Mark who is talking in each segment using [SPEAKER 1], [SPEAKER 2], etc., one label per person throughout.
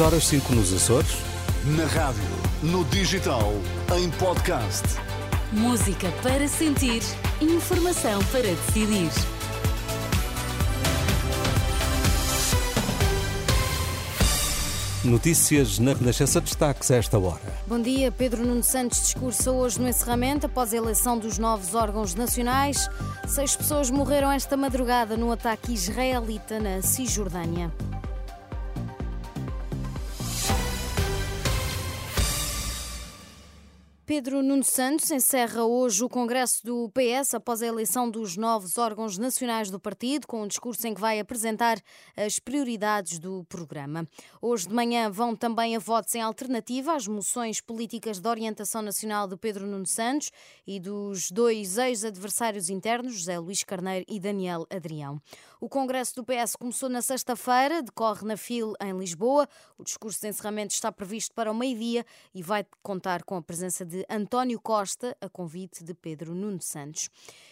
[SPEAKER 1] 6 horas 5 nos Açores.
[SPEAKER 2] Na rádio, no digital, em podcast.
[SPEAKER 3] Música para sentir, informação para decidir.
[SPEAKER 1] Notícias na Renascença destaques a esta hora.
[SPEAKER 4] Bom dia. Pedro Nuno Santos discursa hoje no encerramento após a eleição dos novos órgãos nacionais. Seis pessoas morreram esta madrugada no ataque israelita na Cisjordânia. Pedro Nuno Santos encerra hoje o Congresso do PS após a eleição dos novos órgãos nacionais do partido, com um discurso em que vai apresentar as prioridades do programa. Hoje de manhã vão também a votos em alternativa às moções políticas de orientação nacional de Pedro Nuno Santos e dos dois ex-adversários internos, José Luís Carneiro e Daniel Adrião. O Congresso do PS começou na sexta-feira, decorre na FIL em Lisboa. O discurso de encerramento está previsto para o meio-dia e vai contar com a presença de António Costa, a convite de Pedro Nuno Santos.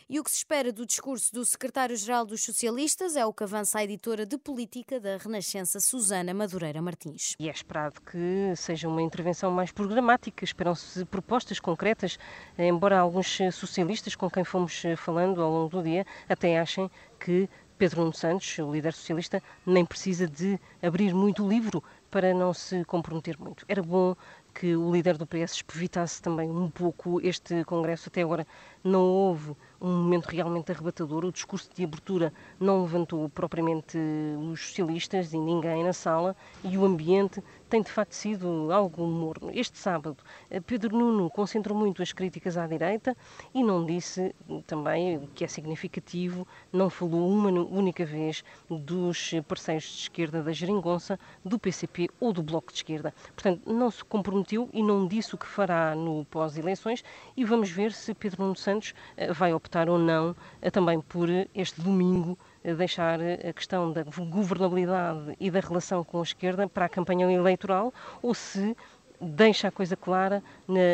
[SPEAKER 4] E o que se espera do discurso do secretário-geral dos Socialistas é o que avança a editora de política da Renascença, Susana Madureira Martins.
[SPEAKER 5] E é esperado que seja uma intervenção mais programática, esperam-se propostas concretas, embora alguns socialistas com quem fomos falando ao longo do dia até achem que Pedro Nuno Santos, o líder socialista, nem precisa de abrir muito o livro para não se comprometer muito. Era bom que o líder do PS evitasse também um pouco este Congresso. Até agora não houve um momento realmente arrebatador. O discurso de abertura não levantou propriamente os socialistas e ninguém na sala e o ambiente tem de facto sido algo morno. Este sábado, eh, Pedro Nuno concentrou muito as críticas à direita e não disse também, o que é significativo, não falou uma única vez dos parceiros de esquerda da Geringonça, do PCP ou do Bloco de Esquerda. Portanto, não se comprometeu e não disse o que fará no pós-eleições e vamos ver se Pedro Nuno Santos eh, vai optar ou não eh, também por este domingo deixar a questão da governabilidade e da relação com a esquerda para a campanha eleitoral ou se deixa a coisa clara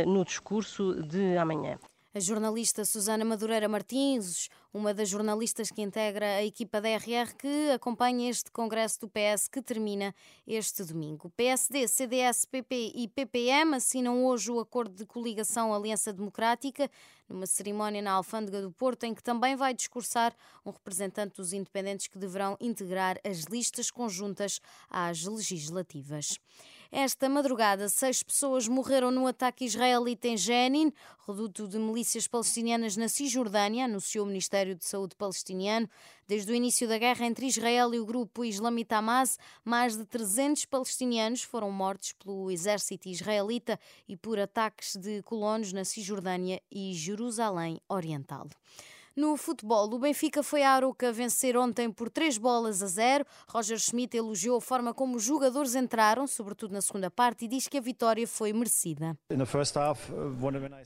[SPEAKER 5] no discurso de amanhã.
[SPEAKER 4] A jornalista Susana Madureira Martins, uma das jornalistas que integra a equipa da RR que acompanha este congresso do PS que termina este domingo. PSD, CDS, PP e PPM assinam hoje o acordo de coligação Aliança Democrática numa cerimónia na Alfândega do Porto em que também vai discursar um representante dos independentes que deverão integrar as listas conjuntas às legislativas. Esta madrugada, seis pessoas morreram no ataque israelita em Jenin, reduto de milícias palestinianas na Cisjordânia, anunciou o Ministério de Saúde palestiniano. Desde o início da guerra entre Israel e o grupo Islamita Hamas, mais de 300 palestinianos foram mortos pelo exército israelita e por ataques de colonos na Cisjordânia e Jerusalém Oriental. No futebol, o Benfica foi à Aroca vencer ontem por três bolas a zero. Roger Schmidt elogiou a forma como os jogadores entraram, sobretudo na segunda parte, e diz que a vitória foi merecida.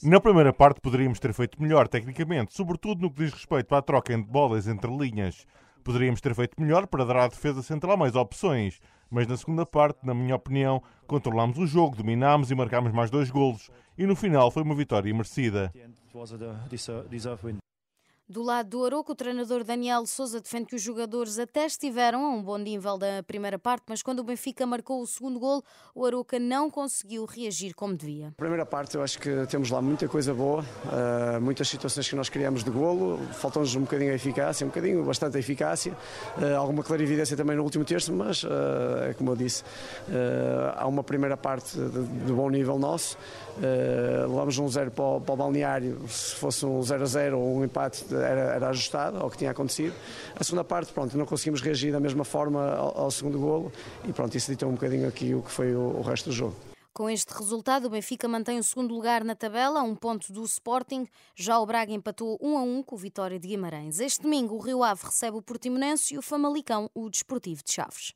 [SPEAKER 6] Na primeira parte poderíamos ter feito melhor tecnicamente, sobretudo no que diz respeito à troca de bolas entre linhas. Poderíamos ter feito melhor para dar à defesa central mais opções, mas na segunda parte, na minha opinião, controlámos o jogo, dominámos e marcámos mais dois golos. E no final foi uma vitória merecida.
[SPEAKER 4] Do lado do Aroco, o treinador Daniel Souza defende que os jogadores até estiveram a um bom nível da primeira parte, mas quando o Benfica marcou o segundo gol, o Aroca não conseguiu reagir como devia.
[SPEAKER 7] Primeira parte, eu acho que temos lá muita coisa boa, uh, muitas situações que nós criamos de golo, faltou-nos um bocadinho a eficácia, um bocadinho, bastante a eficácia, uh, alguma clarividência também no último terço, mas, é como eu disse, há uma primeira parte de, bom nível nosso, levamos um zero para o balneário, se fosse um 0 a 0 ou um empate era, era ajustada ao que tinha acontecido. A segunda parte, pronto, não conseguimos reagir da mesma forma ao, ao segundo golo e pronto, isso ditou um bocadinho aqui o que foi o, o resto do jogo.
[SPEAKER 4] Com este resultado, o Benfica mantém o segundo lugar na tabela, um ponto do Sporting. Já o Braga empatou 1 a 1 com o Vitória de Guimarães. Este domingo, o Rio Ave recebe o Portimonense e o Famalicão, o Desportivo de Chaves.